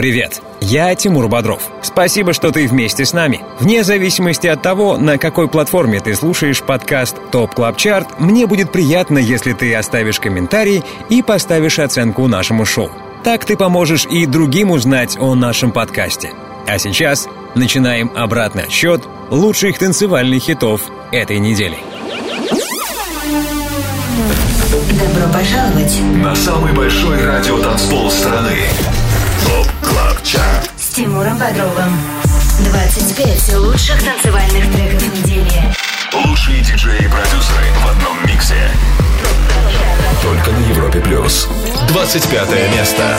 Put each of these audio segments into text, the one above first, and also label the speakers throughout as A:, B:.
A: Привет, я Тимур Бодров. Спасибо, что ты вместе с нами. Вне зависимости от того, на какой платформе ты слушаешь подкаст Top Club Chart, мне будет приятно, если ты оставишь комментарий и поставишь оценку нашему шоу. Так ты поможешь и другим узнать о нашем подкасте. А сейчас начинаем обратный отсчет лучших танцевальных хитов этой недели.
B: Добро пожаловать
C: на самый большой радиотанцпол страны. ЧАРТ
B: с Тимуром Бодровым. 25 лучших танцевальных треков недели.
C: Лучшие диджеи и продюсеры в одном миксе. Только на Европе Плюс. 25 место.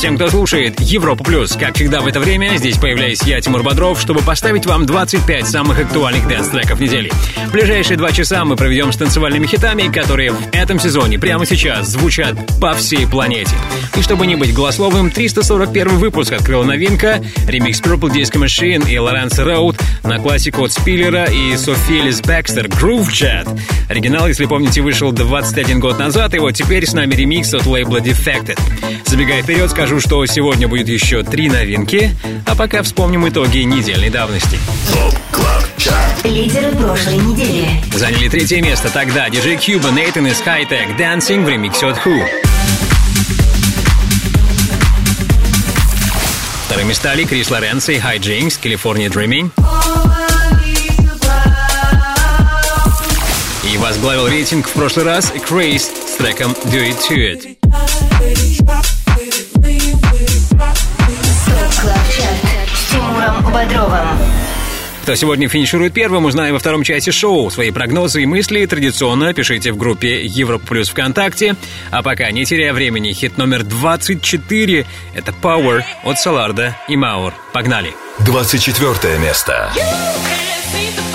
A: Всем, кто слушает Европу Плюс. Как всегда в это время, здесь появляюсь я, Тимур Бодров, чтобы поставить вам 25 самых актуальных dance-треков недели. В ближайшие два часа мы проведем с танцевальными хитами, которые в этом сезоне прямо сейчас звучат по всей планете. И чтобы не быть голословым, 341 выпуск открыла новинка, ремикс Purple Disco Machine и Лоренц Роуд на классику от Спиллера и Софи Эллис-Бекстор Groovejet. Оригинал, если помните, вышел 21 год назад, и вот теперь с нами ремикс от лейбла Defected. Забегая вперед, скажу, что сегодня будет еще три новинки, а пока вспомним итоги недельной давности.
B: Лидеры прошлой недели.
A: Заняли третье место тогда DJ Cuba, Нейтан и Skytech Dancing в ремиксе от Who. Вторыми стали Крис Лоренцо и High Jinx, California Dreaming. возглавил рейтинг в прошлый раз Craze с треком Do It To It. Кто сегодня финиширует первым, узнаем во втором части шоу. Свои прогнозы и мысли традиционно пишите в группе Европа Плюс ВКонтакте. А пока, не теряя времени, хит номер 24 — это Power от Соларда и Маур. Погнали!
D: 24 место. Yeah!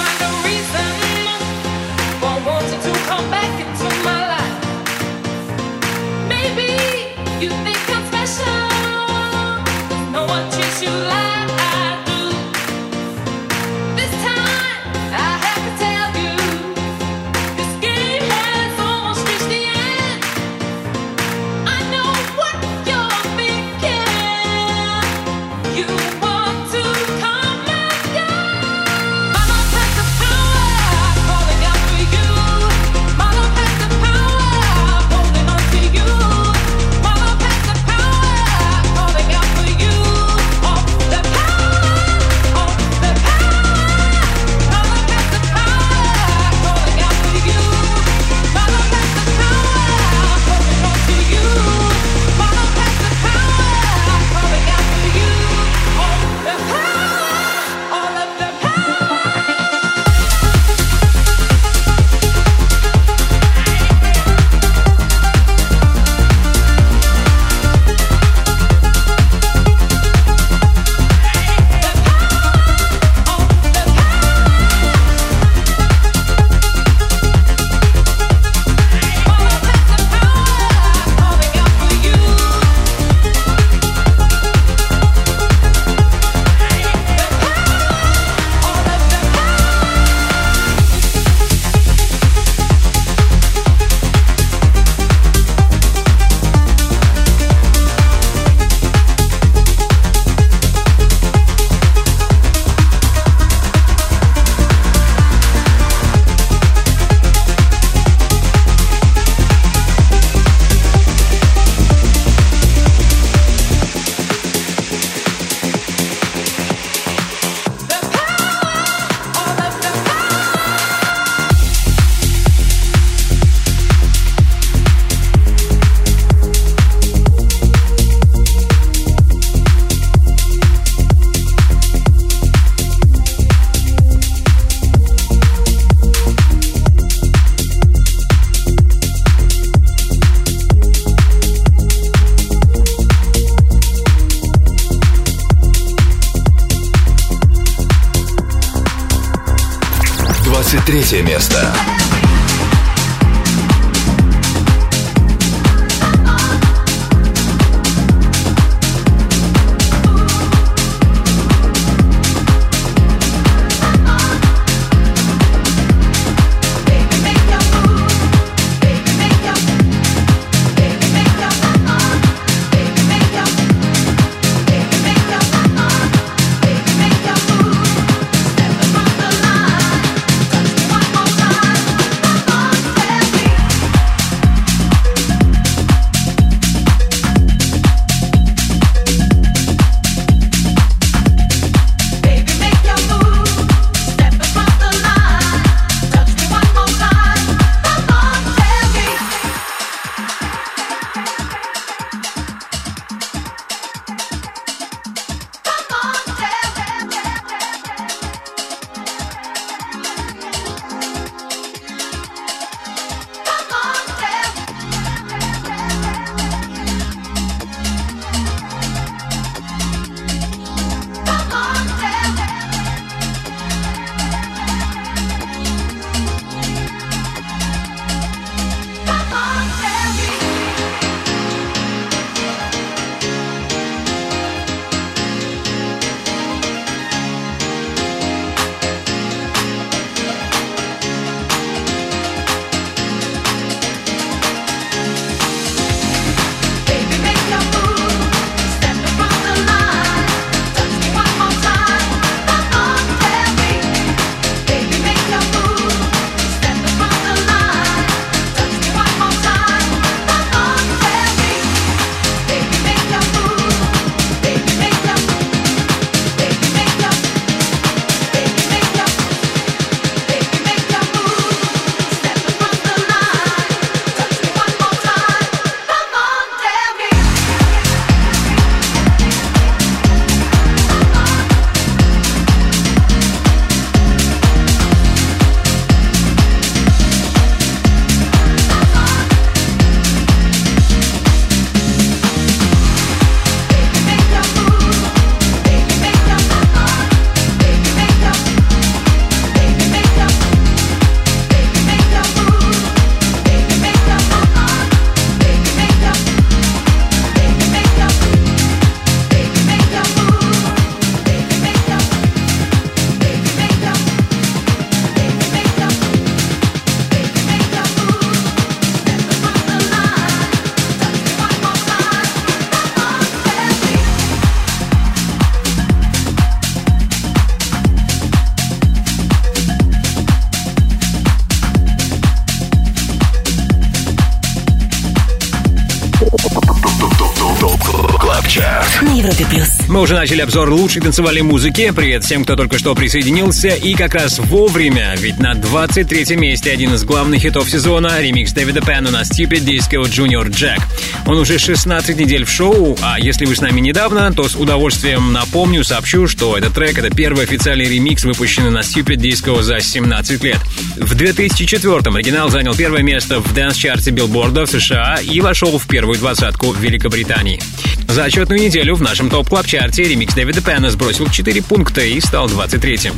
A: Уже начали обзор лучшей танцевальной музыки. Привет всем, кто только что присоединился. И как раз вовремя, ведь на 23 месте один из главных хитов сезона — ремикс Дэвида Пэна на Stupid Disco Junior Jack. Он уже 16 недель в шоу, а если вы с нами недавно, то с удовольствием напомню, сообщу, что этот трек — это первый официальный ремикс, выпущенный на Stupid Disco за 17 лет. В 2004-м оригинал занял первое место в dance-чарте билборда в США и вошел в первую двадцатку в Великобритании. За отчетную неделю в нашем Top Club чарте ремикс Дэвида Пэна сбросил 4 пункта и стал 23-м.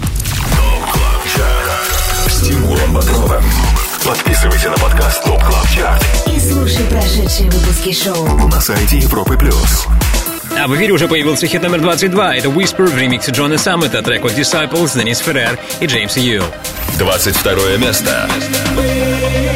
E: С Тимуром Бодровым. Подписывайся на подкаст TOP CLUB CHART
B: И слушай прошедшие выпуски шоу.
E: на сайте Европы Плюс.
A: А в эфире уже появился хит номер 22. Это Whisper в ремиксе Джона Саммета, трек от Disciples, Денис Феррер и Джеймса Ю.
E: 22 место. место.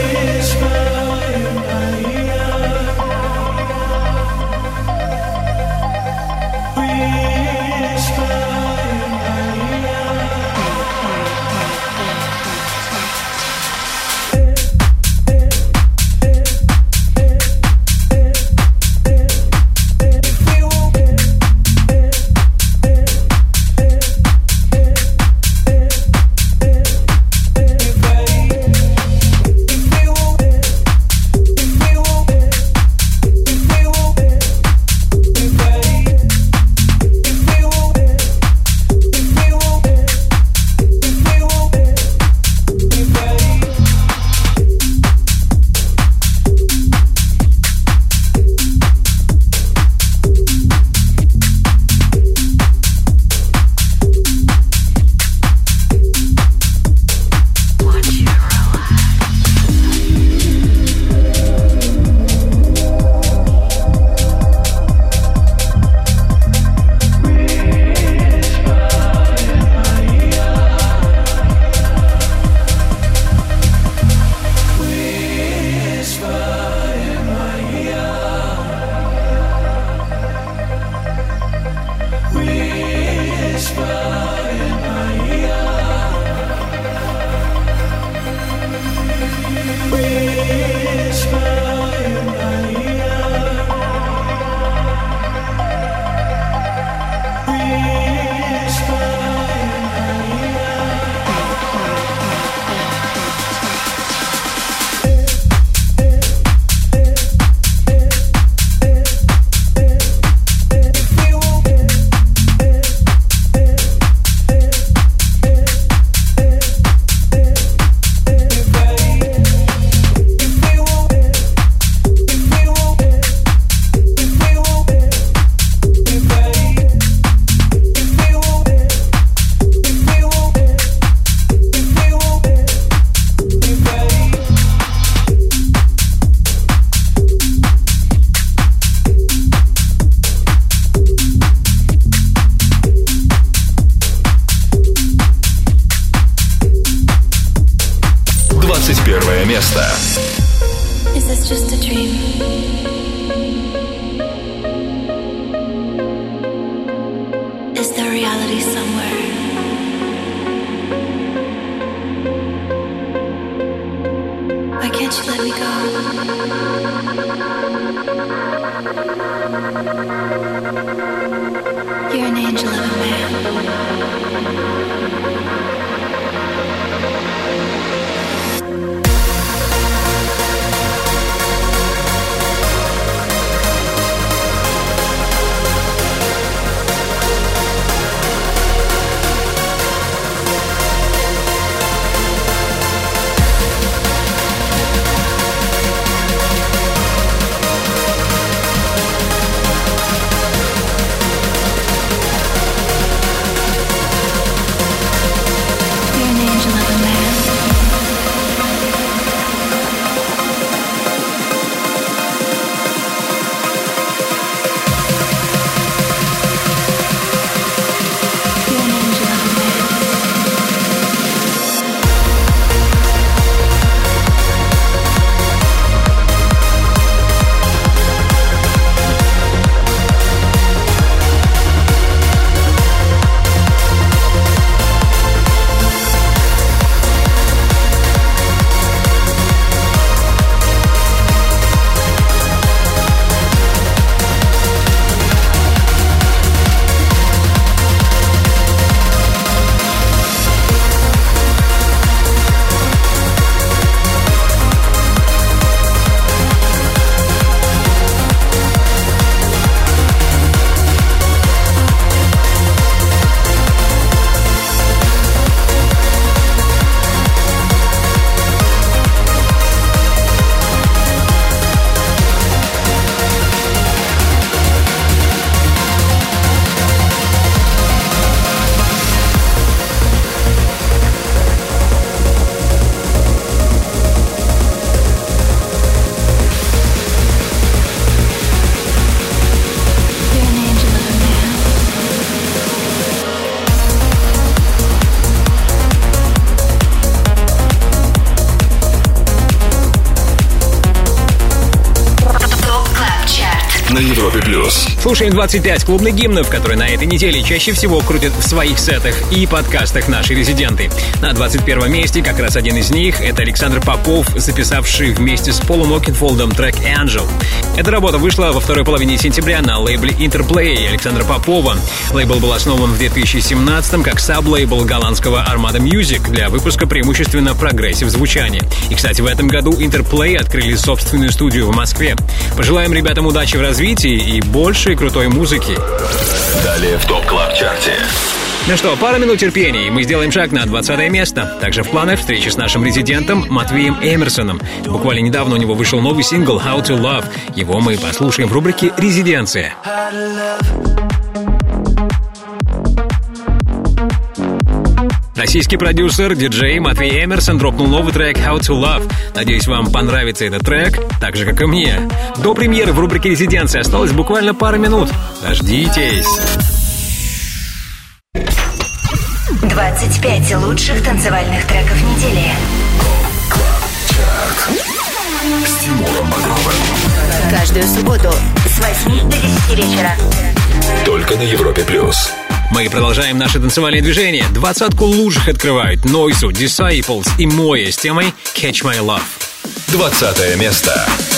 A: Слушаем 25 клубных гимнов, которые на этой неделе чаще всего крутят в своих сетах и подкастах наши резиденты. На 21 месте как раз один из них — это Александр Попов, записавший вместе с Полом Окенфолдом трек «Angel». Эта работа вышла во второй половине сентября на лейбле Interplay Александра Попова. Лейбл был основан в 2017 как sub-лейбл голландского Armada Music для выпуска преимущественно progressive звучания. И, кстати, в этом году Interplay открыли собственную студию в Москве. Пожелаем ребятам удачи в развитии и больше крутой музыки.
F: Далее в TOP Club Чарте.
A: Ну что, пара минут терпения, и мы сделаем шаг на 20 место. Также в планах встречи с нашим резидентом Матвеем Эмерсоном. Буквально недавно у него вышел новый сингл «How to Love». Его мы послушаем в рубрике «Резиденция». Российский продюсер, диджей Матвей Эмерсон дропнул новый трек «How to Love». Надеюсь, вам понравится этот трек, так же, как и мне. До премьеры в рубрике «Резиденция» осталось буквально пара минут. Дождитесь.
B: 25 лучших танцевальных треков недели.
F: С Тимуром Бодровым.
B: Каждую субботу с 8 до 10 вечера.
F: Только на Европе плюс.
A: Мы продолжаем наше танцевальное движение. Двадцатку лучших открывают Нойсу, Disciples и Моя с темой Catch My Love.
F: 20 место.
D: Heard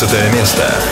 F: 18 место.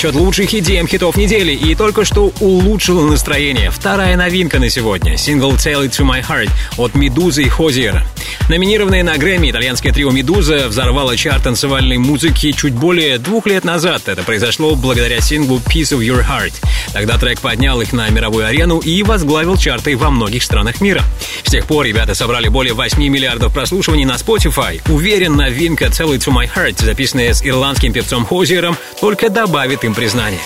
A: Отчет лучших идеям хитов недели и только что улучшило настроение. Вторая новинка на сегодня. Сингл Tell It To My Heart от Медузы и Хозиера. Номинированные на Грэмми итальянское трио «Медуза» взорвало чарт танцевальной музыки чуть более двух лет назад. Это произошло благодаря синглу «Piece of Your Heart». Тогда трек поднял их на мировую арену и возглавил чарты во многих странах мира. С тех пор ребята собрали более 8 миллиардов прослушиваний на Spotify. Уверен, новинка «Tell It To My Heart», записанная с ирландским певцом Хозиером, только добавит им признание.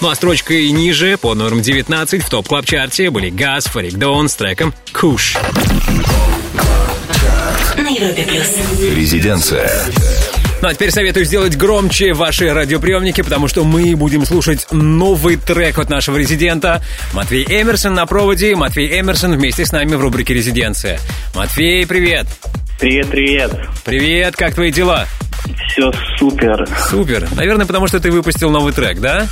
A: Ну а строчкой ниже, под номером 19 в Top Club чарте были Газ, Фарик Дон с треком «Куш».
B: На Европе плюс.
F: Резиденция.
A: Ну а теперь советую сделать громче ваши радиоприемники, потому что мы будем слушать новый трек от нашего резидента. Матвей Эмерсон на проводе. Матвей Эмерсон вместе с нами в рубрике «Резиденция». Матвей, привет!
G: Привет, привет.
A: Привет, как твои дела?
G: Все супер.
A: Супер. Наверное, потому что ты выпустил новый трек, да?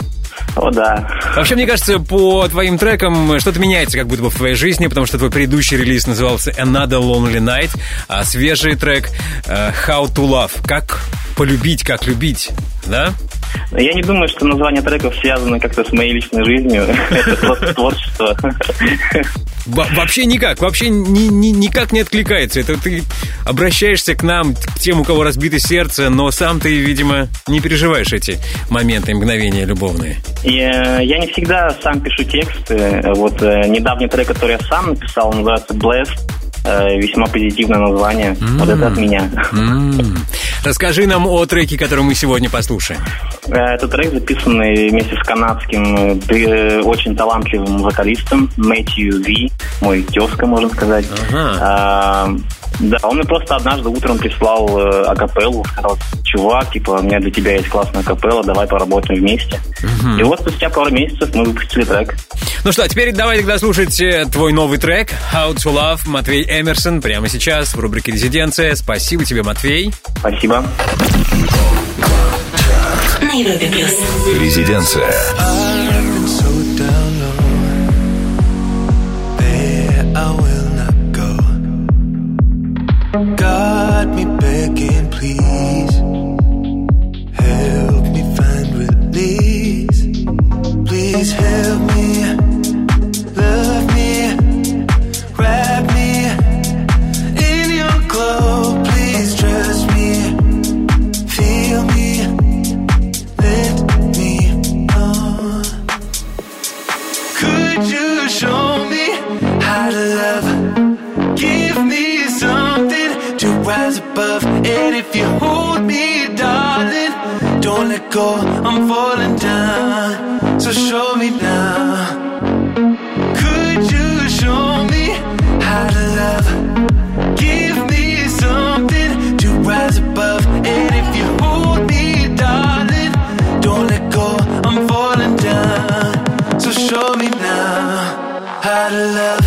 G: О, да.
A: Вообще, мне кажется, по твоим трекам что-то меняется как будто бы в твоей жизни, потому что твой предыдущий релиз назывался Another Lonely Night, а свежий трек э, How to Love. Как полюбить, как любить, да?
G: Я не думаю, что название треков связано как-то с моей личной жизнью. Это просто творчество.
A: Во- вообще никак, вообще ни- ни- никак не откликается. Это ты обращаешься к нам, к тем, у кого разбито сердце, но сам ты, видимо, не переживаешь эти моменты мгновения любовные.
G: И, э, я не всегда сам пишу тексты. Вот э, недавний трек, который я сам написал, называется Blessed. Э, Весьма позитивное название. Вот это от меня.
A: М. Расскажи нам о треке, который мы сегодня послушаем.
G: Э, Это трек, записанный вместе с канадским э, очень талантливым вокалистом Мэтью Ви, мой тезка, можно сказать. А, Да, он мне просто однажды утром прислал э, акапеллу, сказал, чувак, типа, у меня для тебя есть классная акапелла, давай поработаем вместе. И вот спустя пару месяцев мы выпустили трек.
A: Ну что, а теперь давай тогда слушать э, твой новый трек How to Love Матвей Эмерсон прямо сейчас в рубрике «Резиденция». Спасибо тебе, Матвей.
G: Спасибо.
B: На Европе плюс.
F: Резиденция.
H: Go.
I: I'm falling down. So show me now. Could you show me how to love? Give me something to rise above. And if you hold me, darling, don't let go. I'm falling down. So show me now how to love.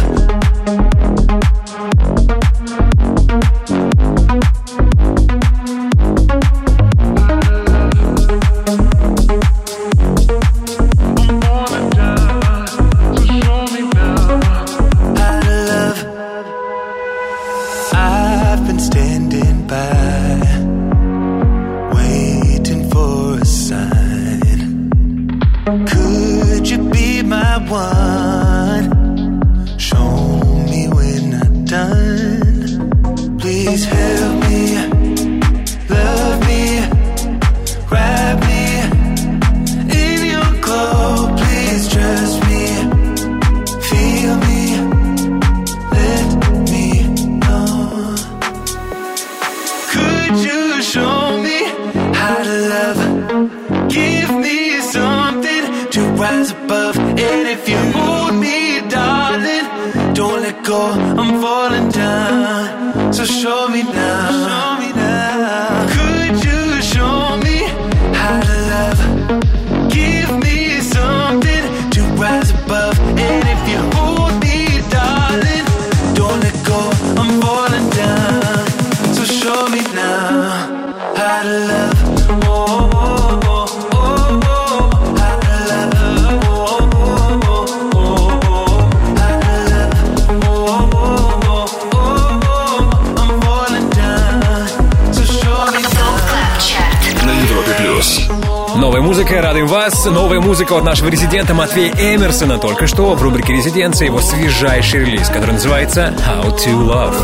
A: Новая музыка, радуем вас. Новая музыка от нашего резидента Матвея Эмерсона. Только что в рубрике «Резиденция» его свежайший релиз, который называется «How to Love».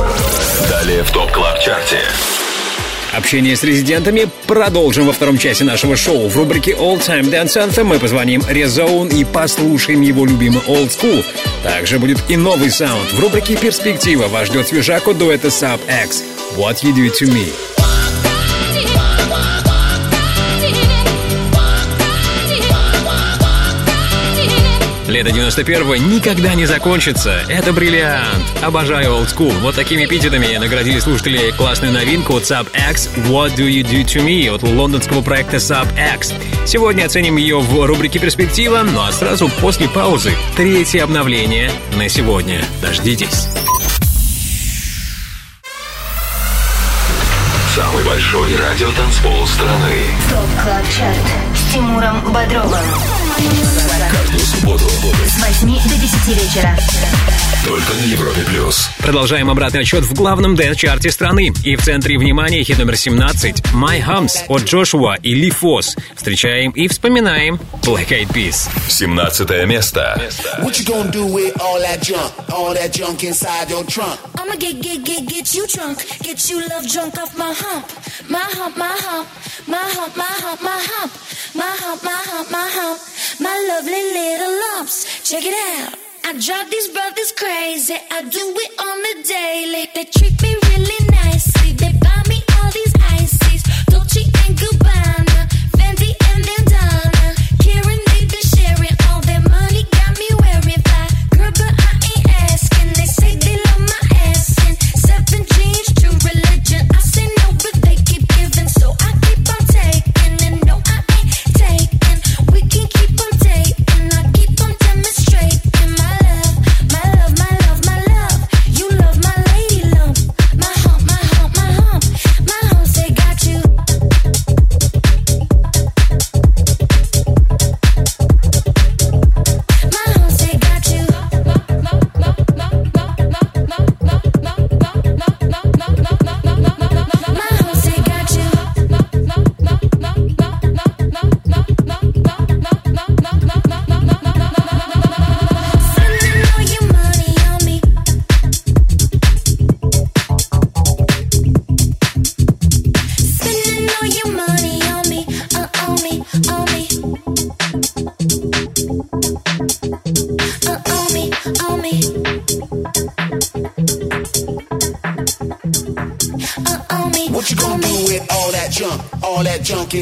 F: Далее в TOP Club Chart е.
A: Общение с резидентами продолжим во втором часе нашего шоу. В рубрике All Time Dance Anthem мы позвоним Rezone и послушаем его любимый Old School. Также будет и новый саунд. В рубрике Перспектива вас ждет свежак от дуэта Sub X. What You Do To Me. Лето 91-го никогда не закончится. Это бриллиант. Обожаю old school. Вот такими эпитетами наградили слушатели классную новинку от Sub X What Do You Do To Me от лондонского проекта Sub X. Сегодня оценим ее в рубрике «Перспектива», ну а сразу после паузы третье обновление на сегодня. Дождитесь.
F: Самый большой радиотанцпол страны.
B: TOP Club Chart с Тимуром Бодровым.
F: Каждую субботу
B: С 8 до 10 вечера.
F: Только на Европе плюс.
A: Продолжаем обратный отсчет в главном дэнс-чарте страны. И в центре внимания хит номер 17 «My Humps» от Joshwa и Lee Foss. Встречаем и вспоминаем Black Eyed Peas.
F: 17 место.
J: What you gonna do with all that junk? All that junk inside your trunk?
K: I'ma get, get, get, get you drunk. Get you love drunk off my hump. My hump, my hump. My hump, my hump, my hump. My hump, my hump, my hump. My lovely little lumps. Check it out. I drive these brothers crazy. I do it on the daily. They treat me really nicely. They buy me all these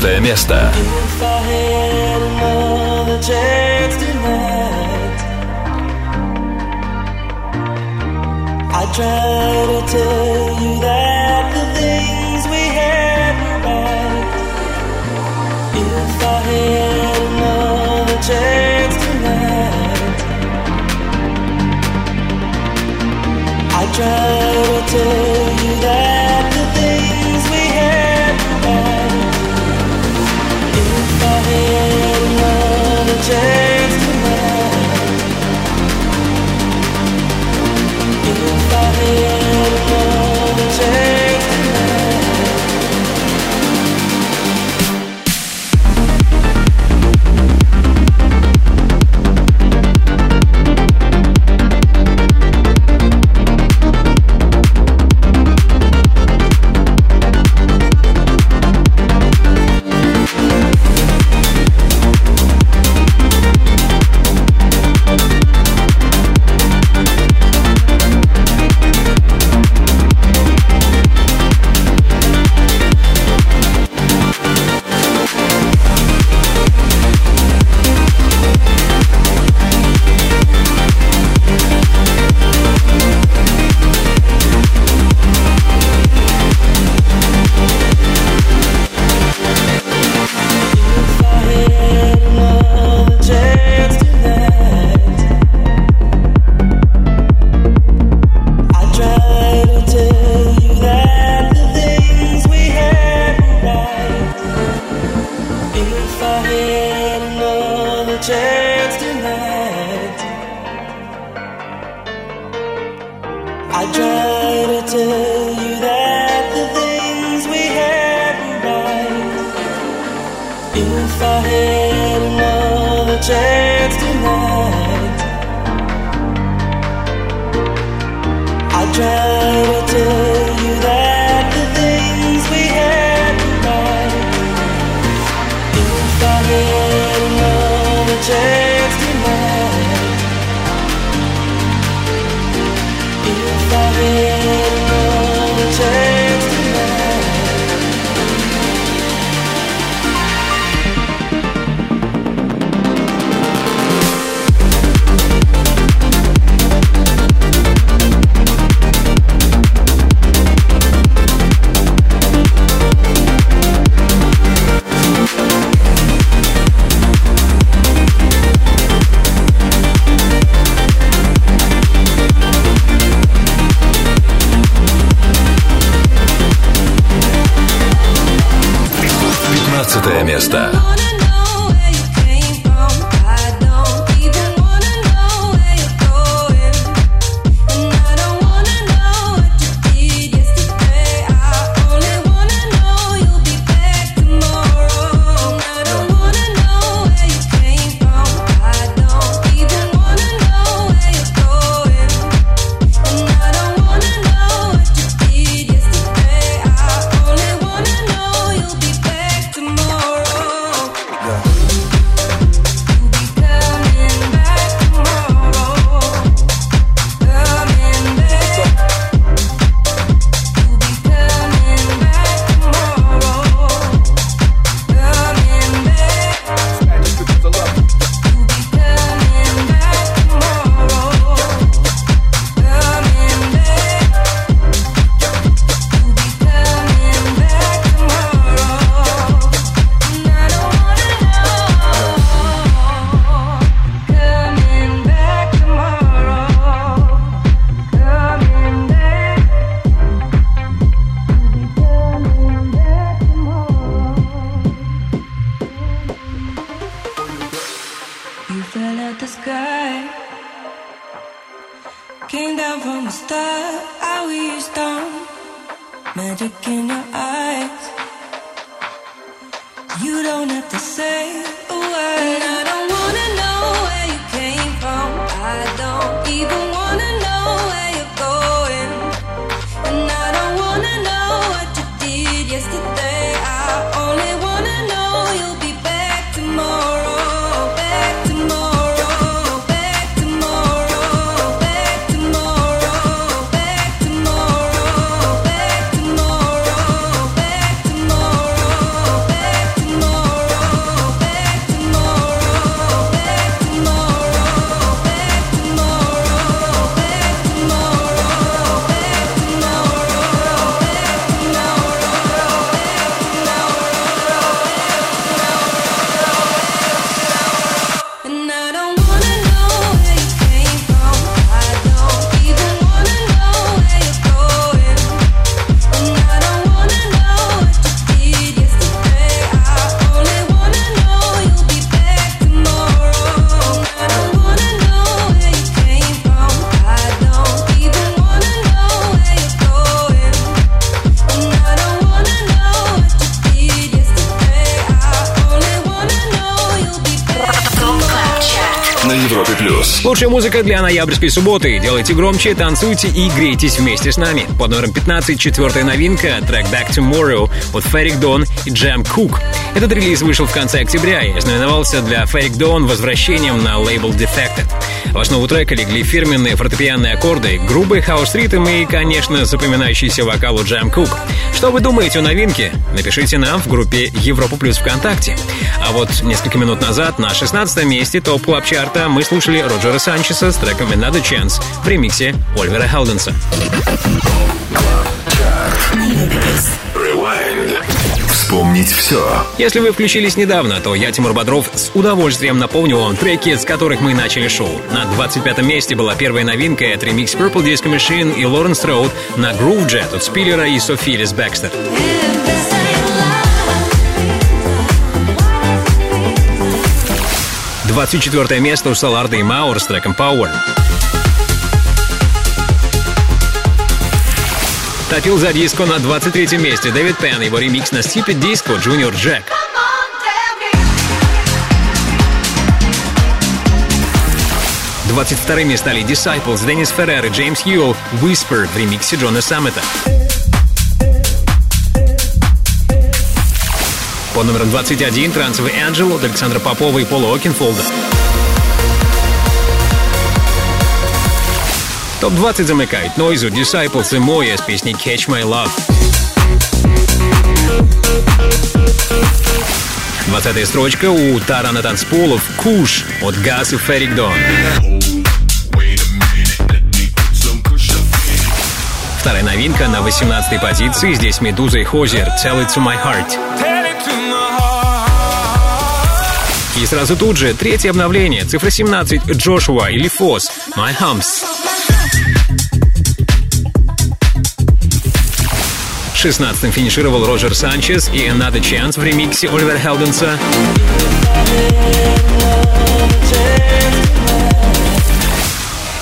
I: 15 место.
A: Лучшая музыка для ноябрьской субботы. Делайте громче, танцуйте и грейтесь вместе с нами. Под номером 15 четвертая новинка, трек Back Tomorrow от Феррик Дон и Джем Cook. Этот релиз вышел в конце октября и ознаменовался для Феррик Дон возвращением на лейбл Defected. В основу трека легли фирменные фортепианные аккорды, грубый хаос-ритм и, конечно, запоминающийся вокал у Джем Кук. Что вы думаете о новинке? Напишите нам в группе Европа Плюс ВКонтакте. А вот несколько минут назад на 16 месте топ клаб чарта мы слушали Роджера Санчеса с треком Another Chance в ремиксе Ольвера Хелденса.
F: Вспомнить все.
A: Если вы включились недавно, то я, Тимур Бодров, с удовольствием напомню вам треки, с которых мы начали шоу. На 25 месте была первая новинка, это ремикс Purple Disco Machine и Лоренс Роуд на Groove Jet от Спиллера и Софи Лис Бэкстер. 24 место у Саларда и Мауэр с треком Power. Топил за диско на 23 месте Дэвид Пен, его ремикс на Stupid Disco Junior Jack. Двадцать вторыми стали Disciples, Деннис Феррер и Джеймс Хьюэлл Whisper в ремиксе Джона Саммета. По номеру 21 трансовый Angel от Александра Попова и Пола Окинфолда. Топ-20 замыкает Нойзу, Disciples и Моя с песней Catch My Love. 20 строчка у Тарана Танцполов Куш от Газ и Феррик Дон. Вторая новинка на 18 позиции. Здесь Медуза и Хозер Tell It To My Heart. И сразу тут же третье обновление. Цифра 17 Джошуа или Фос My Humps. 16-м финишировал Роджер Санчес и Another Chance в ремиксе Оливера Хелденса.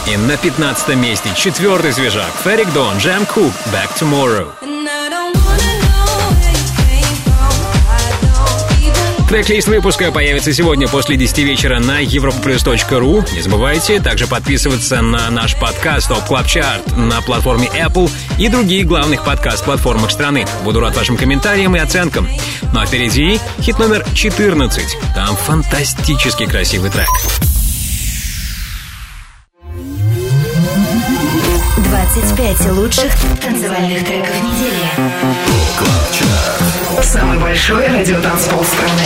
A: И на 15 месте четвертый свежак Феррик Дон, Джем Кук, Back Tomorrow. Трек-лист выпуска появится сегодня после 10 вечера на europaplus.ru. Не забывайте также подписываться на наш подкаст Top Club Chart на платформе Apple и других главных подкаст-платформах страны. Буду рад вашим комментариям и оценкам. Ну а впереди хит номер 14. Там фантастически красивый трек.
B: 25 лучших танцевальных треков недели. Самый большой радиотанцпол страны.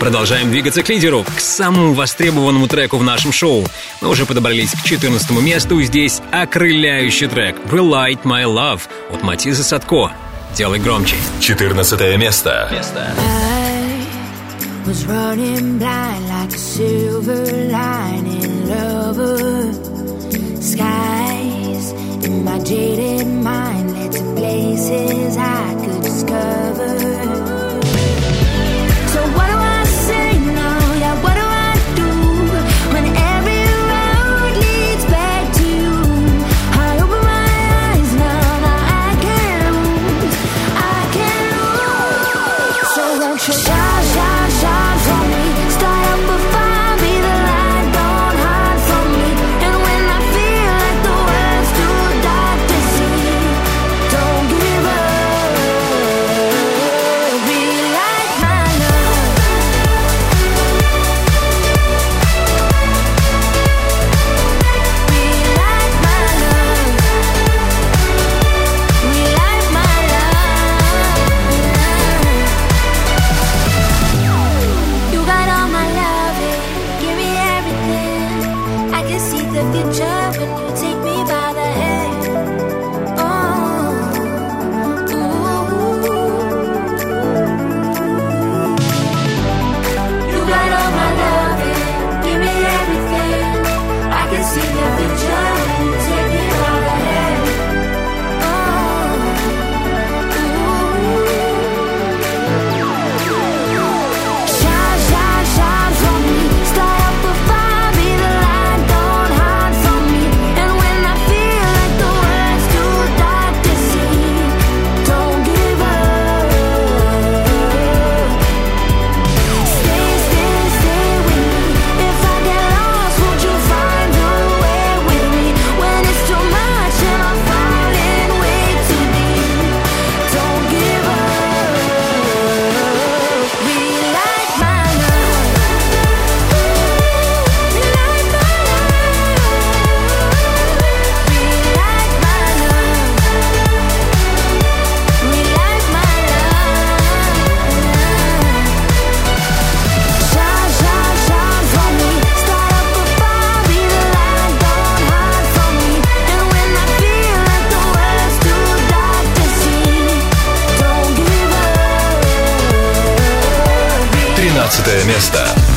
A: Продолжаем двигаться к лидеру, к самому востребованному треку в нашем шоу. Мы уже подобрались к 14 месту, и здесь окрыляющий трек «Relight My Love» от Матиза Садко. Делай громче.
F: 14 место.
D: was running blind like a silver lining lover. Skies in my jaded mind led to places I could discover.
F: 13 место.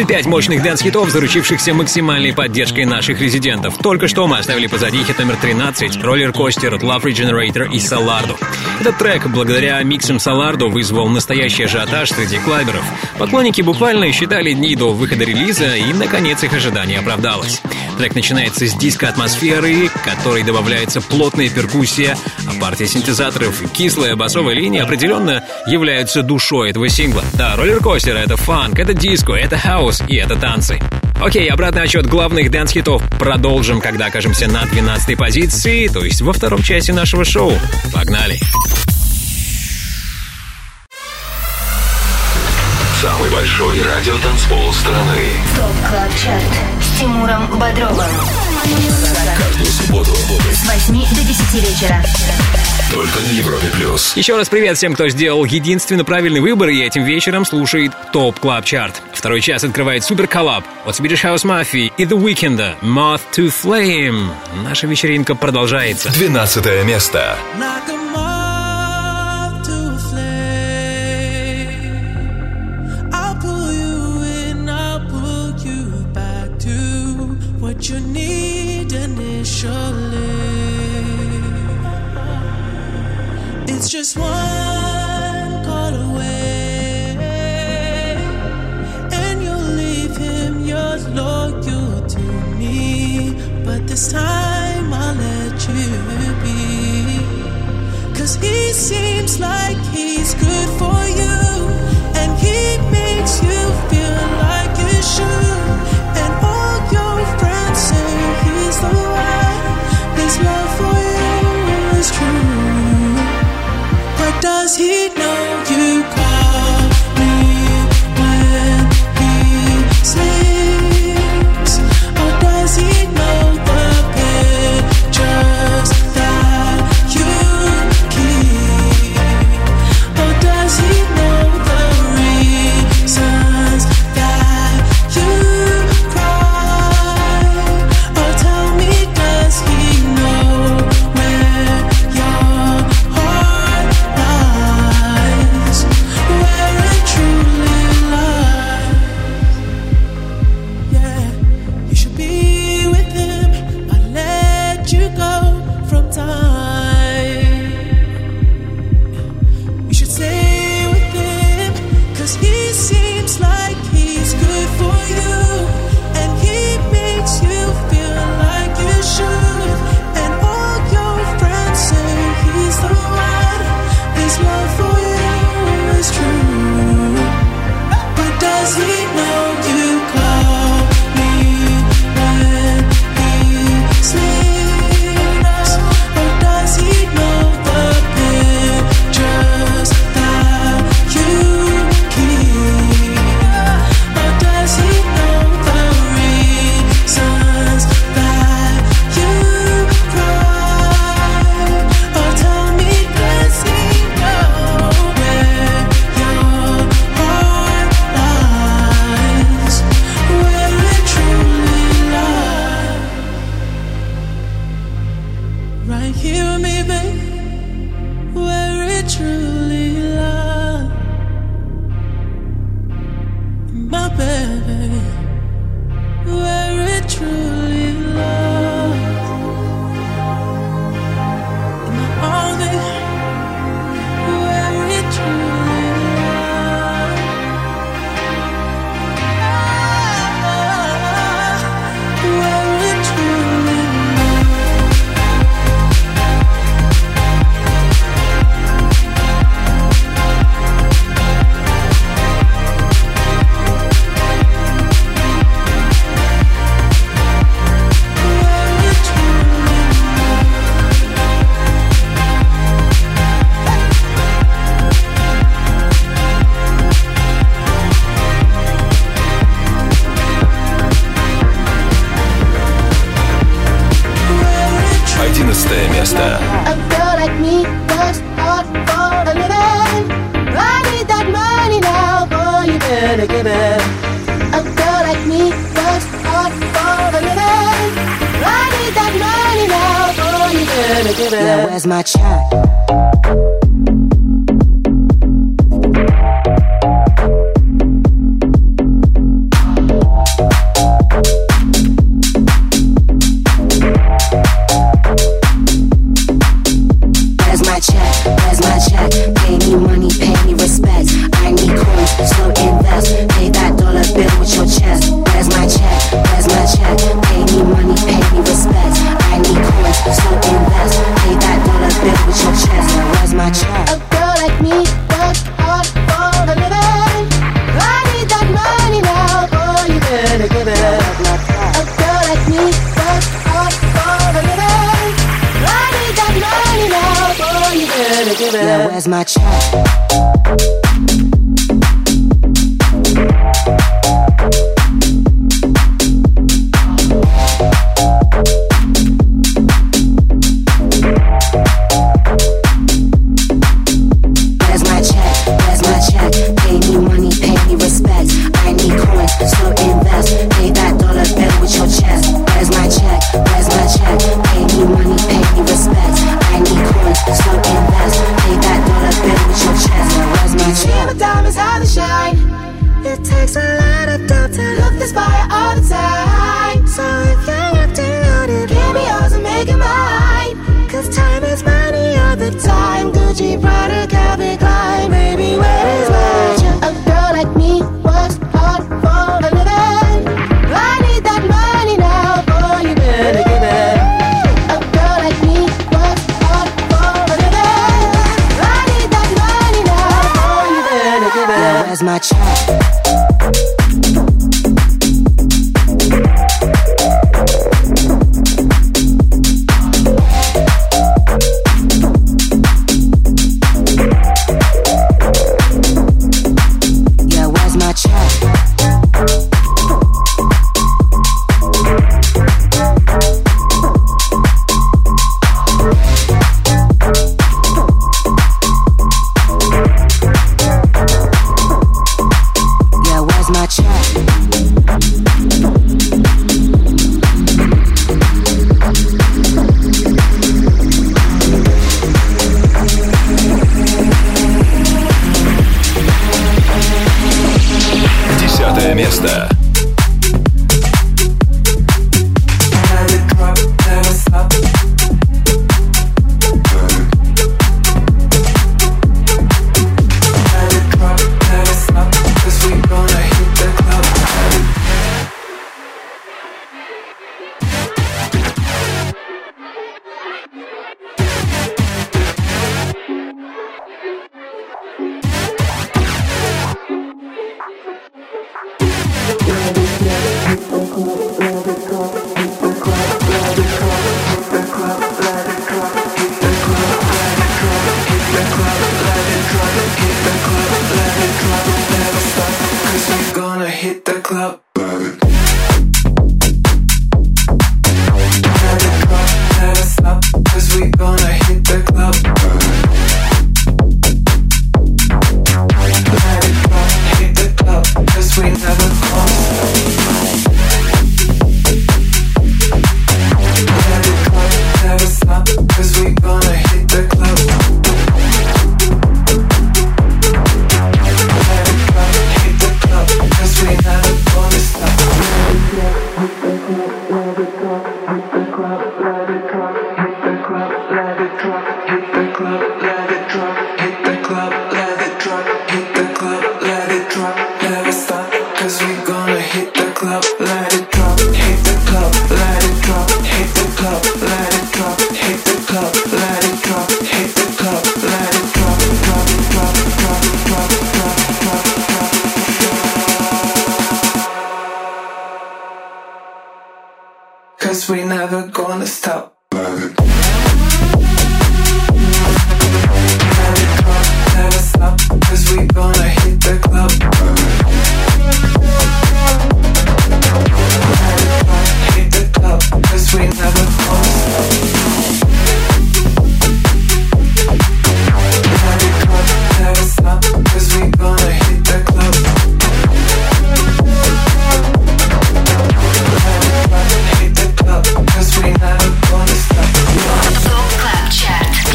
A: 25 мощных дэнс-хитов, заручившихся максимальной поддержкой наших резидентов. Только что мы оставили позади хит номер 13 «Roller Coaster» Love Regenerator и Solardo. Этот трек, благодаря миксам Solardo, вызвал настоящий ажиотаж среди клабберов. Поклонники буквально считали дни до выхода релиза, и, наконец, их ожидание оправдалось. Трек начинается с диско-атмосферы, к которой добавляется плотная перкуссия, партия синтезаторов и кислая басовая линия определенно являются душой этого сингла. Да, роллер-костер — это фанк, это диско, это хаус и это танцы. Окей, обратный отсчет главных дэнс-хитов продолжим, когда окажемся на 12 позиции, то есть во втором часе нашего шоу. Погнали!
F: Самый большой радиотанцпол страны.
B: TOP Club Chart с Тимуром Бодровым.
F: Каждую субботу
B: с 8 до 10 вечера.
F: Только на Европе Плюс.
A: Еще раз привет всем, кто сделал единственно правильный выбор и этим вечером слушает TOP Club Chart. Второй час открывает Супер Коллаб от Swedish House Mafia и The Weeknd Moth to Flame. Наша вечеринка продолжается.
E: 12 место.
L: this time I'll let you be. Cause he seems like he's good.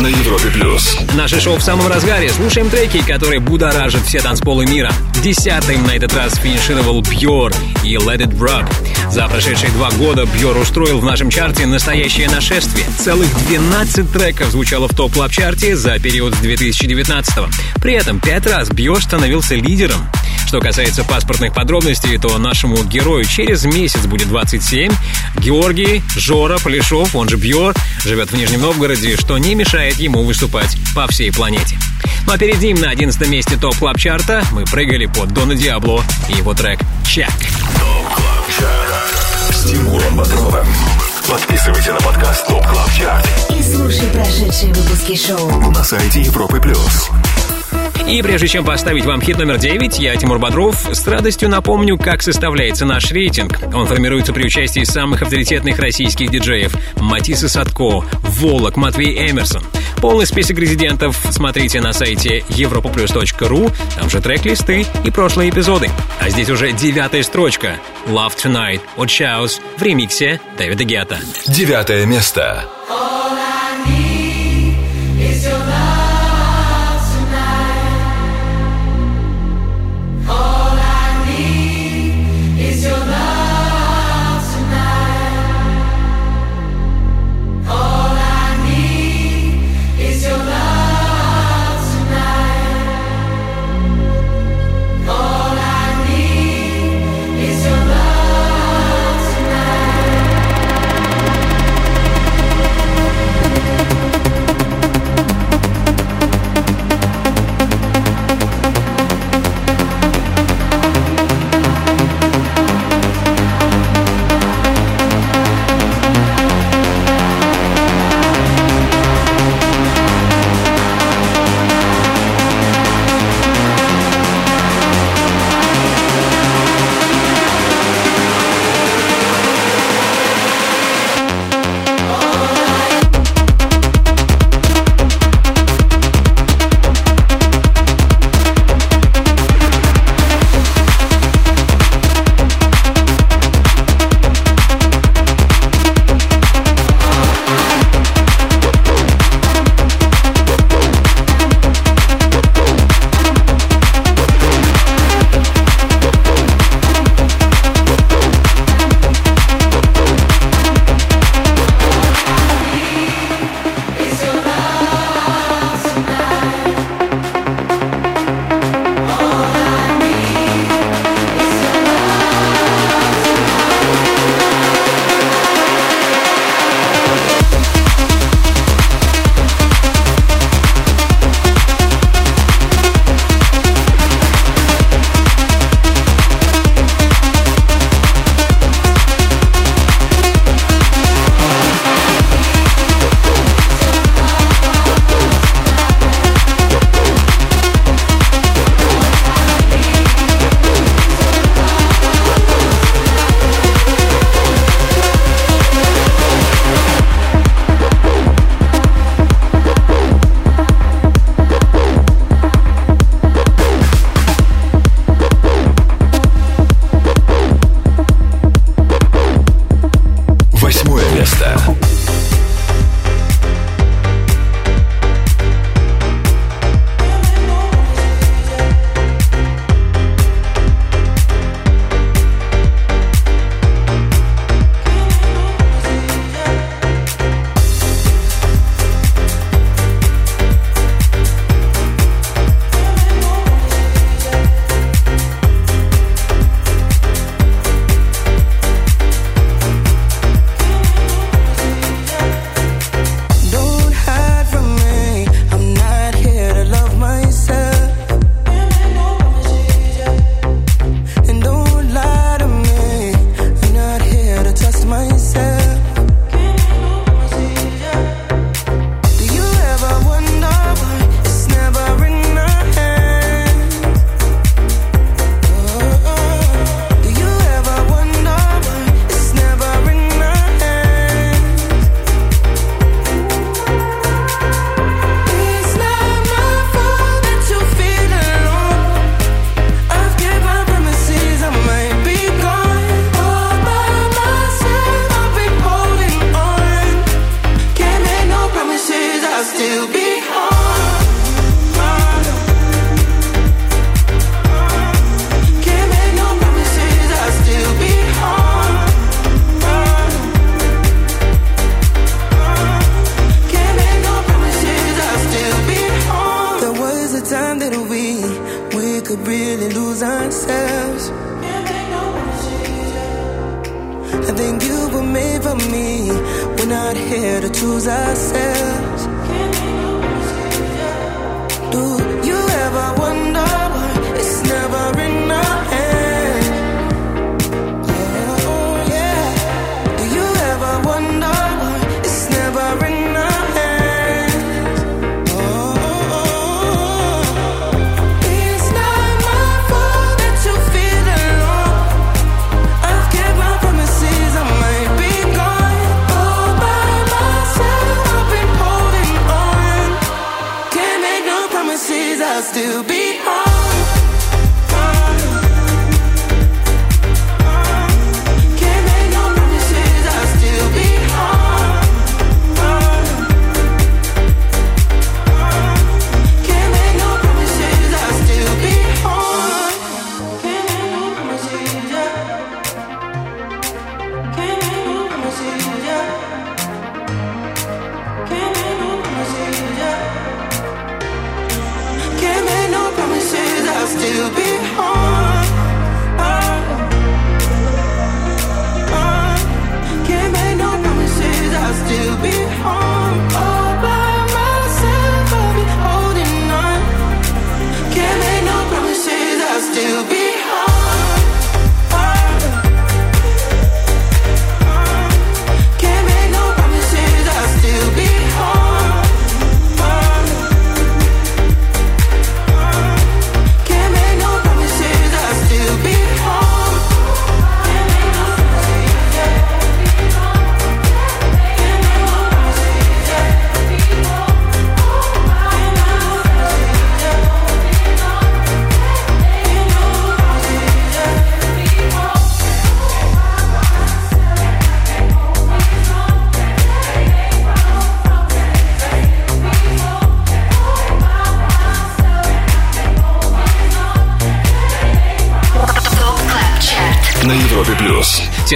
F: На Европе плюс.
A: Наше шоу в самом разгаре. Слушаем треки, которые будоражат все танцполы мира. Десятым на этот раз финишировал Бьор и Let It Rock. За прошедшие два года Бьор устроил в нашем чарте настоящее нашествие. Целых 12 треков звучало в топ клаб чарте за период с 2019 -го. При этом пять раз Бьор становился лидером. Что касается паспортных подробностей, то нашему герою через месяц будет 27. Георгий Жора Полешов, он же Бьор, живет в Нижнем Новгороде, что не мешает ему выступать по всей планете. Ну а перед ним на 11 месте TOP Club Chart а мы прыгали под Дона Диабло и его трек «Cheque».
F: С Тимуром Бодровым. Подписывайся на подкаст TOP Club Chart
B: И слушай прошедшие выпуски шоу.
F: на сайте Европы плюс.
A: И прежде чем поставить вам хит номер 9, я, Тимур Бодров, с радостью напомню, как составляется наш рейтинг. Он формируется при участии самых авторитетных российских диджеев Matisse & Sadko, Volac, Матвей Эмерсон. Полный список резидентов смотрите на сайте europoplus.ru, там же трек-листы и прошлые эпизоды. А здесь уже девятая строчка «Love Tonight» от Chaos в ремиксе Дэвида Гетта.
F: Девятое место.
D: Is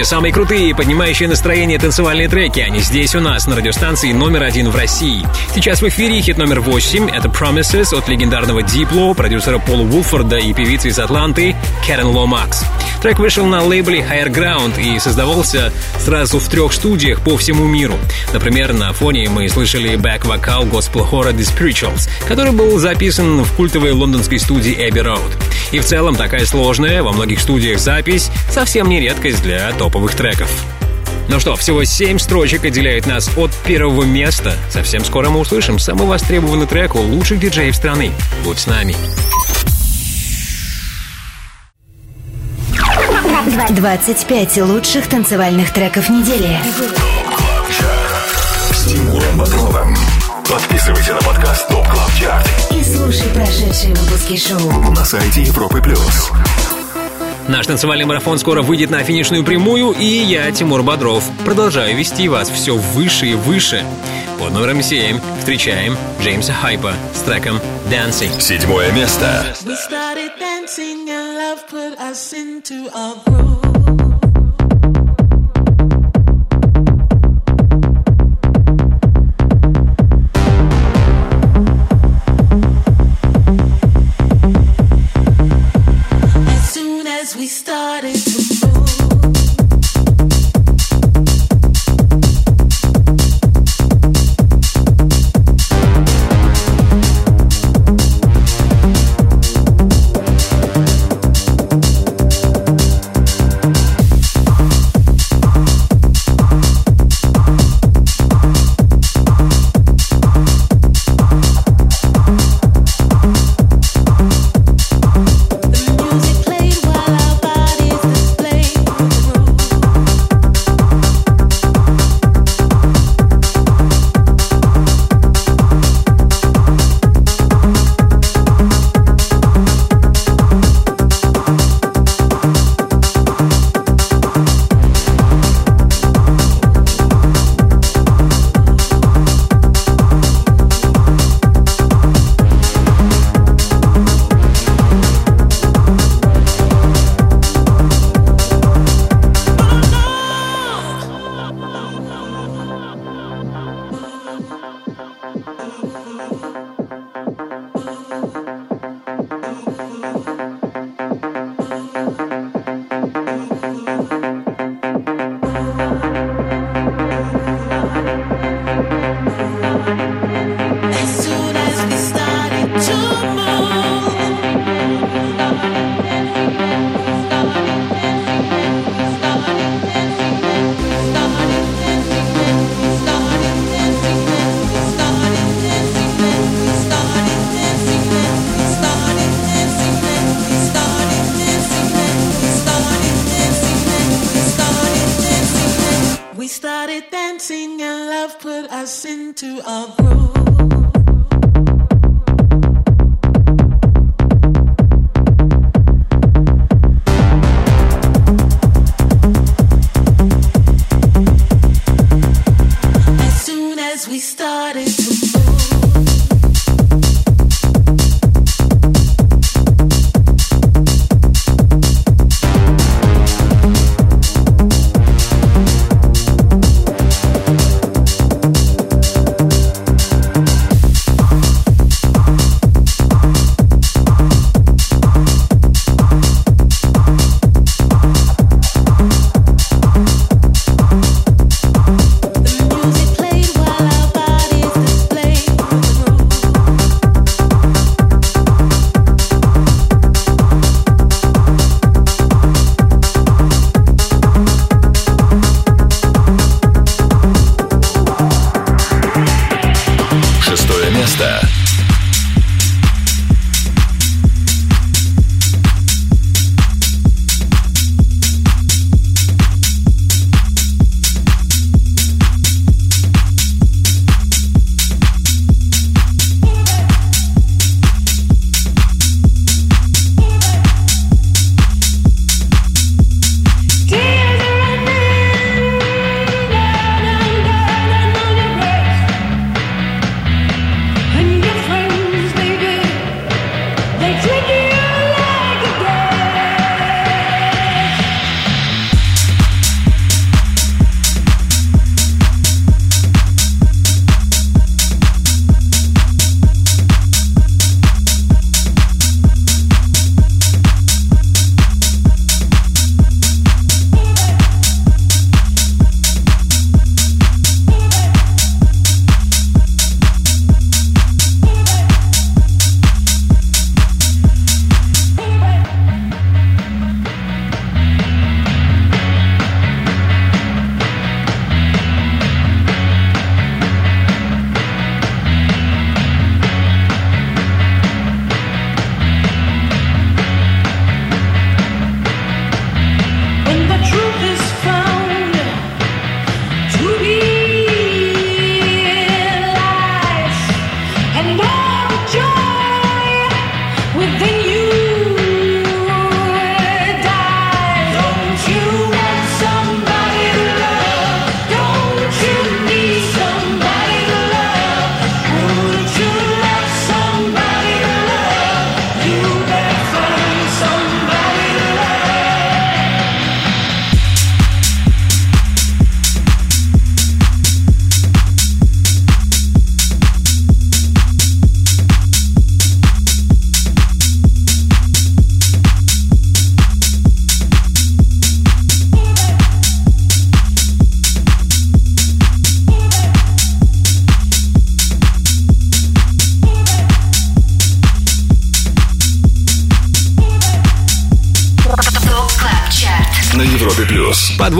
E: плюс.
A: Те самые крутые, поднимающие настроение танцевальные треки, они здесь у нас, на радиостанции номер один в России. Сейчас в эфире хит номер восемь. Это Promises от легендарного Дипло, продюсера Пола Вулфорда и певицы из Атланты Кэрен Ло Макс. Трек вышел на лейбле Higher Ground и создавался сразу в трех студиях по всему миру. Например, на фоне мы слышали бэк-вокал госпел-хора The Spirituals, который был записан в культовой лондонской студии Abbey Road. И в целом такая сложная во многих студиях запись совсем не редкость для топовых треков. Ну что, всего семь строчек отделяют нас от первого места. Совсем скоро мы услышим самый востребованный трек у лучших диджеев страны. Будь с нами.
B: 25 лучших танцевальных треков недели.
E: С Тимуром Бодровым. Подписывайся на подкаст TOP Club Chart
B: И слушай прошедшие выпуски шоу.
E: на сайте Европы Плюс.
A: Наш танцевальный марафон скоро выйдет на финишную прямую, и я, Тимур Бодров, продолжаю вести вас все выше и выше. Под номером 7 встречаем Джеймса Хайпа с треком «Dancing».
E: Седьмое место.
L: We started dancing and love put us into a groove.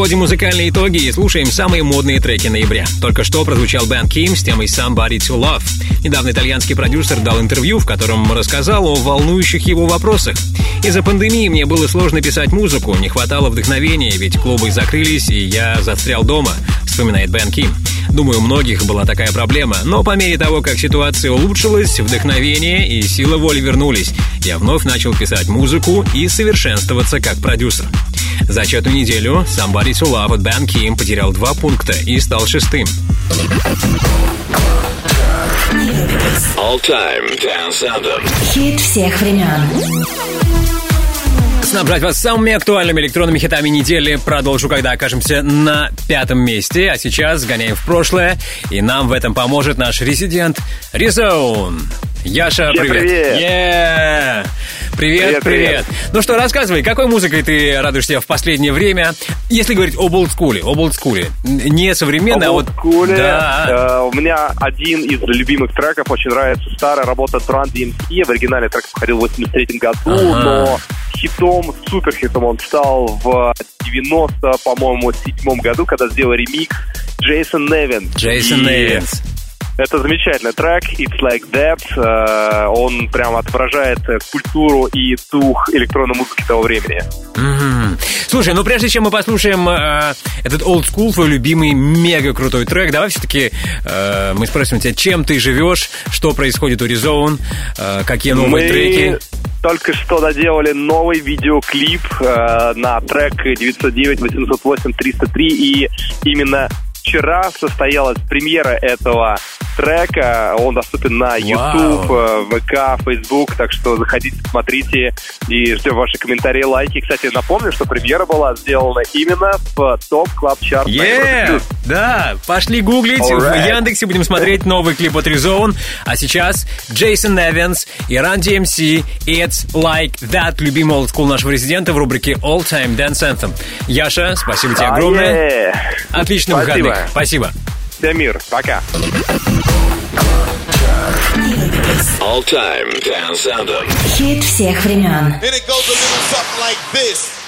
A: Подводим музыкальные итоги и слушаем самые модные треки ноября. Только что прозвучал Бен Ким с темой Somebody to Love. Недавно итальянский продюсер дал интервью, в котором рассказал о волнующих его вопросах. Из-за пандемии мне было сложно писать музыку, не хватало вдохновения, ведь клубы закрылись, и я застрял дома, вспоминает Бен Ким. Думаю, у многих была такая проблема, но по мере того, как ситуация улучшилась, вдохновение и сила воли вернулись. Я вновь начал писать музыку и совершенствоваться как продюсер. За эту неделю Somebody to Love от Бен Ким потерял два пункта и стал шестым.
F: All Time Dance Anthem.
B: Хит всех времен.
A: Снабжать вас самыми актуальными электронными хитами недели продолжу, когда окажемся на пятом месте. А сейчас сгоняем в прошлое, и нам в этом поможет наш резидент Резон. Яша,
M: Всем
A: привет.
M: привет.
A: Yeah. Привет,
M: Привет,
A: привет. Ну что, рассказывай, какой музыкой ты радуешься в последнее время? Если говорить об олдскуле, об олдскуле. Не современно, а вот...
M: Олдскуле.
A: Да.
M: Э, у меня один из любимых треков, очень нравится старая работа Run DMC. В оригинале трек выходил в 83 году,
A: Ага.
M: но хитом, супер хитом он стал в 90, по-моему, седьмом году, когда сделал ремикс Джейсон Невин.
A: Джейсон
M: И
A: Невинс.
M: Это замечательный трек It's Like That. Э, Он прям отображает э, культуру и дух электронной музыки того времени.
A: Мгм. Слушай, ну прежде чем мы послушаем э, этот old school, твой любимый мега крутой трек, давай все-таки мы спросим тебя, чем ты живешь, что происходит у Резоун, э, какие новые
M: Мы
A: треки.
M: только что доделали новый видеоклип э, на трек 909 808 303 и именно вчера состоялась премьера этого трека. Он доступен на YouTube, э, ВК, Facebook, так что заходите, смотрите и ждем ваши комментарии, лайки. Кстати, напомню, что премьера была сделана именно в топ клаб чарт
A: Yeah! Да, пошли гуглить, в
M: Alright.
A: Яндексе будем смотреть новый клип от Резоун. А сейчас Джейсон Эванс и Run DMC It's Like That, любимый олдскул нашего резидента в рубрике All Time Dance Anthem. Яша, спасибо тебе
M: А,
A: огромное.
M: е.
A: Отличных
M: Спасибо.
A: выходных. Спасибо.
M: Всем мир. Пока.
F: All Time Dance Anthem.
B: Хит всех времен.
N: And it goes a little something like this.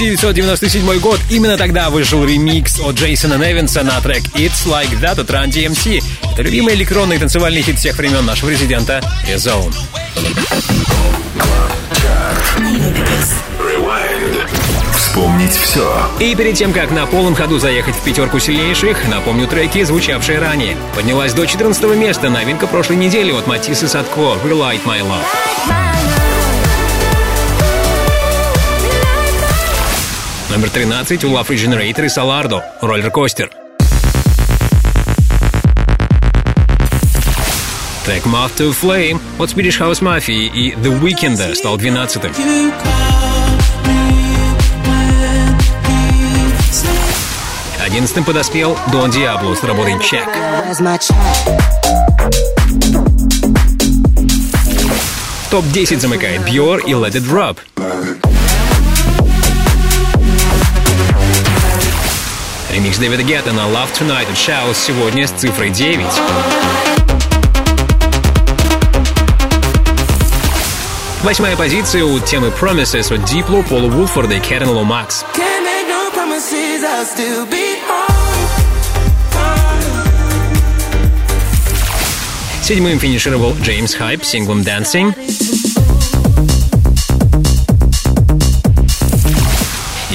A: 1997 год. Именно тогда вышел ремикс от Джейсона Невинса на трек It's Like That от Run DMC. Это любимый электронный танцевальный хит всех времен нашего резидента.
F: Rewind. Вспомнить все.
A: И перед тем, как на полном ходу заехать в пятерку сильнейших, напомню треки, звучавшие ранее. Поднялась до 14 места новинка прошлой недели от Матисса Садко «Relight My Love». Номер 13 у Love Regenerator и Solardo «Роллер-костер». Трек Moth to Flame от Swedish House Mafia и The Weeknd стал 12-м. Одиннадцатым подоспел Дон Диабло с работой check? Топ-10 замыкает Björ и Let It Drop. Ремикс Дэвида Гетта на Love Tonight от Shouse сегодня с цифрой 9. Восьмая позиция у темы Promises от Diplo, Пола Вулфорда и Кэрен
D: be home.
A: Седьмым финишировал Джеймс Хайп с синглом Dancing.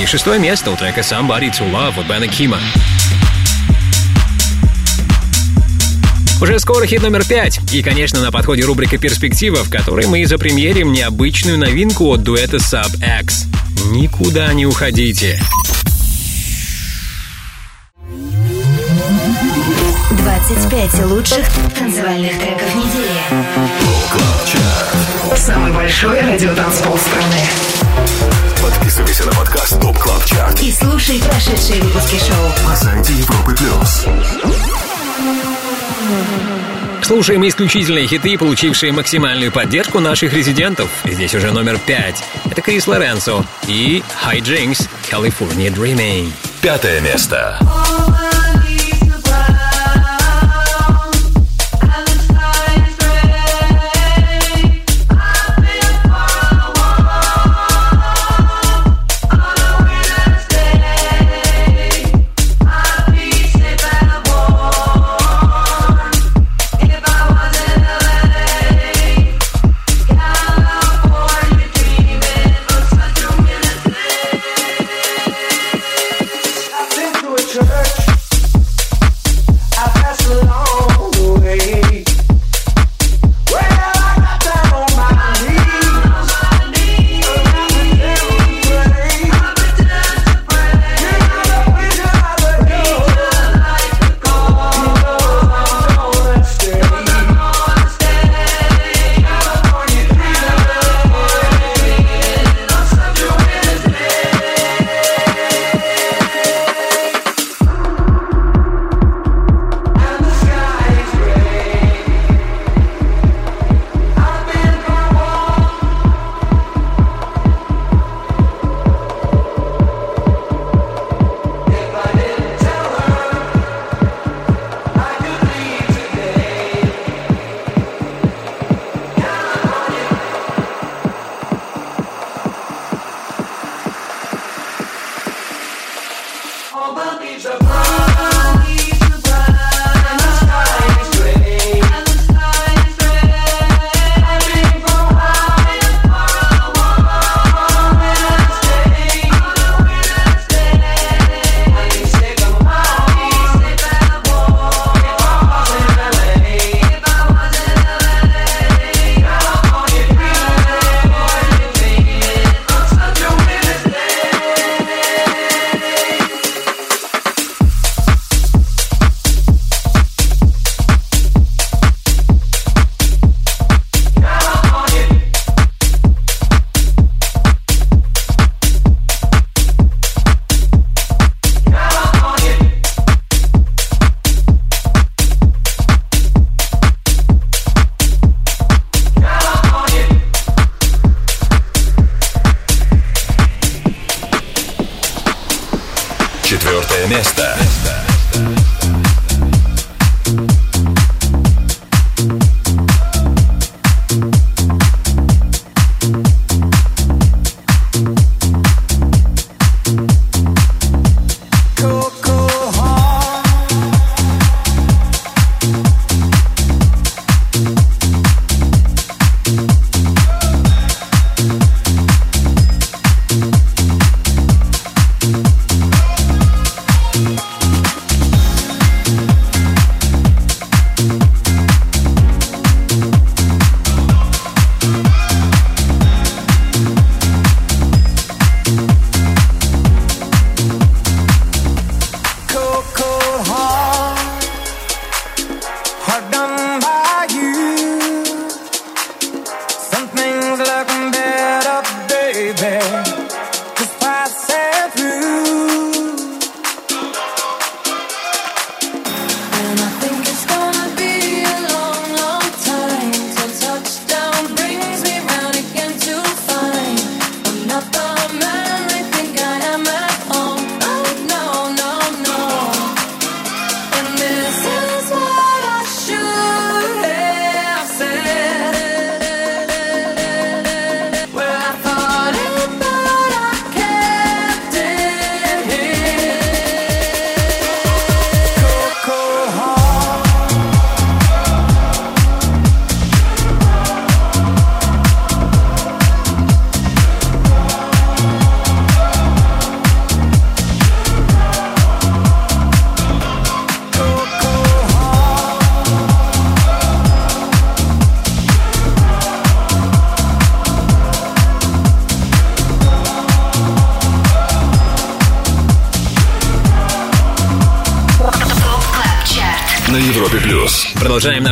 A: И шестое место у трека Somebody to Love от Бена Кима. Уже скоро хит номер пять. И, конечно, на подходе рубрика «Перспектива», в которой мы запремьерим необычную новинку от дуэта Sub X. Никуда не уходите.
B: 25 лучших танцевальных треков недели. Самый большой радиотанцпол страны.
F: Подписывайся на подкаст TOP Club Chart
B: И слушай прошедшие выпуски шоу.
F: на сайте Европы Плюс.
A: Слушаем исключительные хиты, получившие максимальную поддержку наших резидентов. Здесь уже номер пять. Это Chris Lorenzo и High Jinx California Dreaming.
F: Пятое место.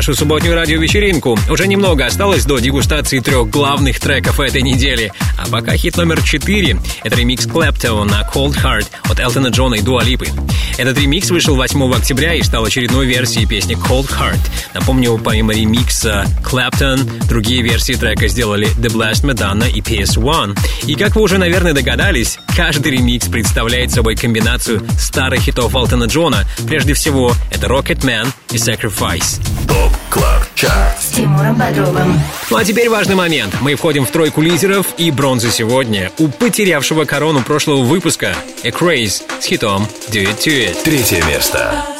A: Нашу субботнюю радиовечеринку. Уже немного осталось до дегустации трех главных треков этой недели. А пока хит номер четыре — это ремикс Clapton на Cold Heart от Элтона Джона и Дуа Липы. Этот ремикс вышел 8 октября и стал очередной версией песни Cold Heart. Напомню, помимо ремикса Clapton, другие версии трека сделали The Blast Madonna и PS1. И как вы уже, наверное, догадались, каждый ремикс представляет собой комбинацию старых хитов Элтона Джона. Прежде всего, это Rocket Man и Sacrifice.
F: Чарт.
B: С Тимуром Бодровым.
A: Ну а теперь важный момент. Мы входим в тройку лидеров и бронзы сегодня у потерявшего корону прошлого выпуска A Craze с хитом Do It To It.
F: Третье место.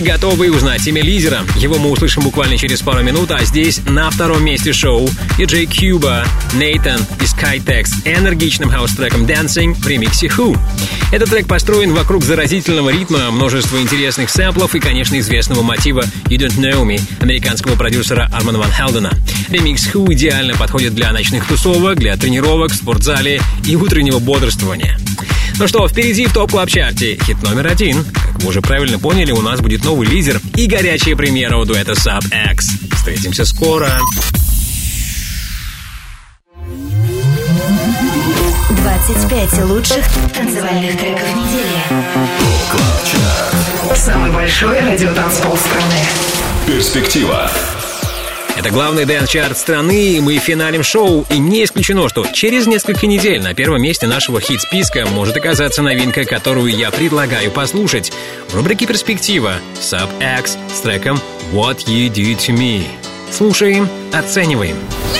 A: Готовы узнать имя лидера. Его мы услышим буквально через пару минут, а здесь на втором месте шоу DJ Cuba, Нейтан и Skytex энергичным хаус-треком Dancing в ремиксе Who. Этот трек построен вокруг заразительного ритма, множества интересных сэмплов и, конечно, известного мотива You Don't Know Me американского продюсера Армана Ван Хелдена. Ремикс Who идеально подходит для ночных тусовок, для тренировок в спортзале и утреннего бодрствования. Ну что, впереди в TOP Club Chart е хит номер один. Вы уже правильно поняли, у нас будет новый лидер и горячая премьера у дуэта Sub X. Встретимся скоро.
C: 25 лучших танцевальных треков недели.
O: Самый большой радиотанцпол страны.
E: Перспектива.
A: Это главный дэнс-чарт страны, и мы финалим шоу. И не исключено, что через несколько недель на первом месте нашего хит-списка может оказаться новинка, которую я предлагаю послушать. В рубрике «Перспектива» Sub X с треком «What You Do To Me». Слушаем, оцениваем.
C: Это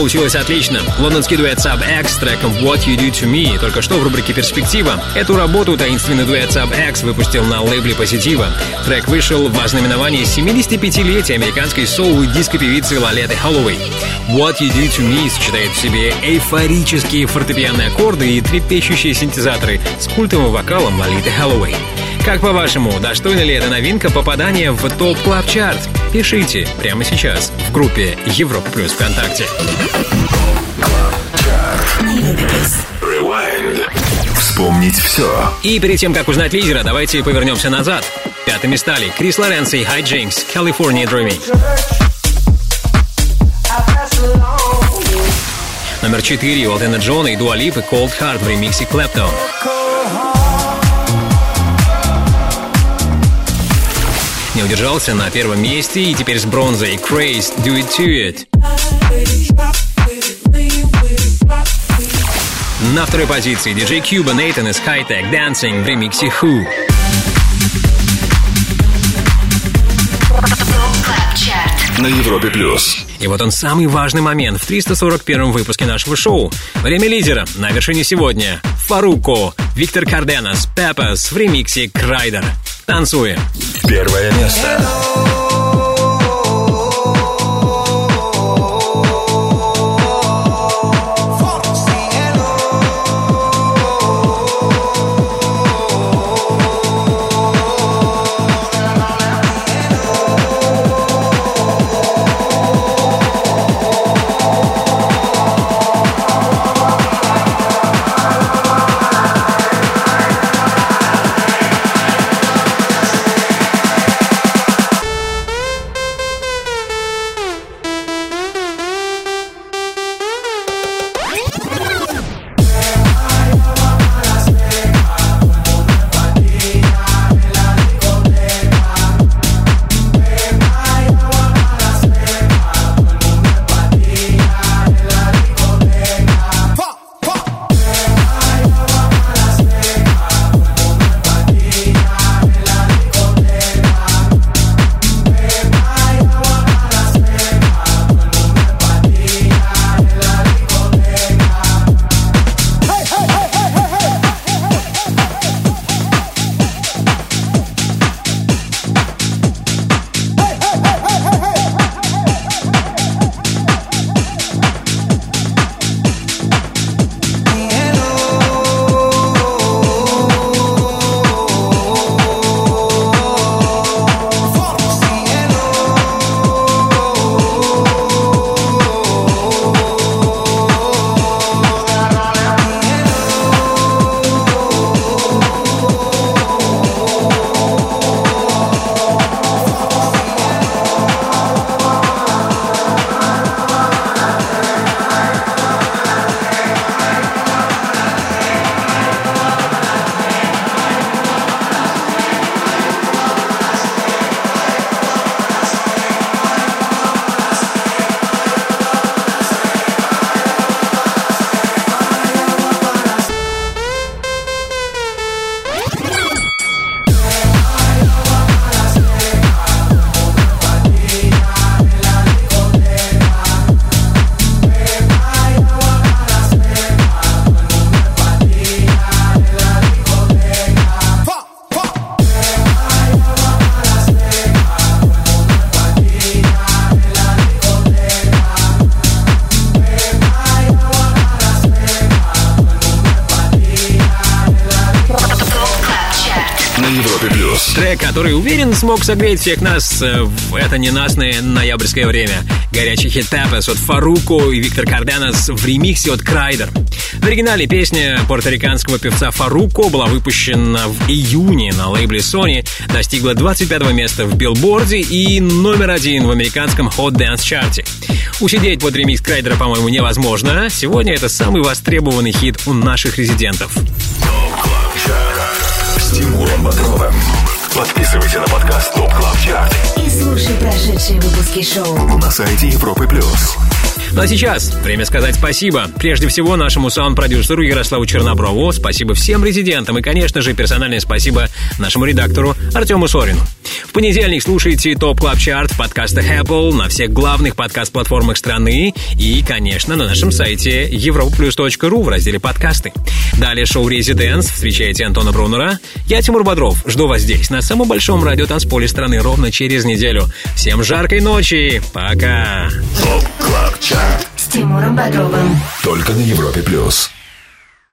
A: получилось отлично. Лондонский дуэт Sub X с треком What You Do To Me только что в рубрике «Перспектива». Эту работу таинственный дуэт Sub X выпустил на лейбле «Позитива». Трек вышел в ознаменовании 75-летия американской соул и диско-певицы Лалеты Холлоуэй. What You Do To Me сочетает в себе эйфорические фортепианные аккорды и трепещущие синтезаторы с культовым вокалом Лолиты Холлоуэй. Как по-вашему, достойна ли эта новинка попадания в топ клаб чарт Пишите прямо сейчас в группе Европа Плюс ВКонтакте.
E: Вспомнить все.
A: И перед тем, как узнать лидера, давайте повернемся назад. Пятыми стали Крис Лоренцо и Хай Джинкс «California Dreaming». Номер четыре у Элтона Джона и Дуа Липы «Cold Heart» в ремиксе «Клэптон». Не удержался на первом месте и теперь с бронзой Craze «Do It To It». На второй позиции DJ Cuba Нейтан из Hightech Dancing в ремиксе Who.
E: На Европе плюс.
A: И вот он самый важный момент в 341 выпуске нашего шоу. Время лидера на вершине сегодня. Фаруко, Виктор Карденас, Пеппас в ремиксе Крайдер. Танцуем.
E: Первое место.
A: Смог согреть всех нас э, в это ненастное ноябрьское время. Горячий хит Pepas от Farruko и Victor Cardenas в ремиксе от Kryder. В оригинале песня порториканского певца Farruko была выпущена в июне на лейбле Sony, достигла 25 места в билборде и номер один в американском Hot Dance чарте. Усидеть под ремикс Kryder а, по-моему, невозможно. Сегодня это самый востребованный хит у наших резидентов.
F: С Тимуром Бодровым. Подписывайся на подкаст TOP Club Chart
B: И слушай прошедшие выпуски шоу.
F: на сайте Европы Плюс.
A: Ну а сейчас время сказать спасибо. Прежде всего нашему саунд-продюсеру Ярославу Черноброву, спасибо всем резидентам и, конечно же, персональное спасибо нашему редактору Артему Сорину. В понедельник слушайте TOP Club Chart в подкастах Apple, на всех главных подкаст-платформах страны и, конечно, на нашем сайте europaplus.ru в разделе «Подкасты». Далее шоу «Резиденс». Встречайте Антона Брунера. Я Тимур Бодров. Жду вас здесь, на самом большом радиотанцполе страны, ровно через неделю. Всем жаркой ночи. Пока.
B: С Тимуром Бодровым.
F: Только на Европе Плюс.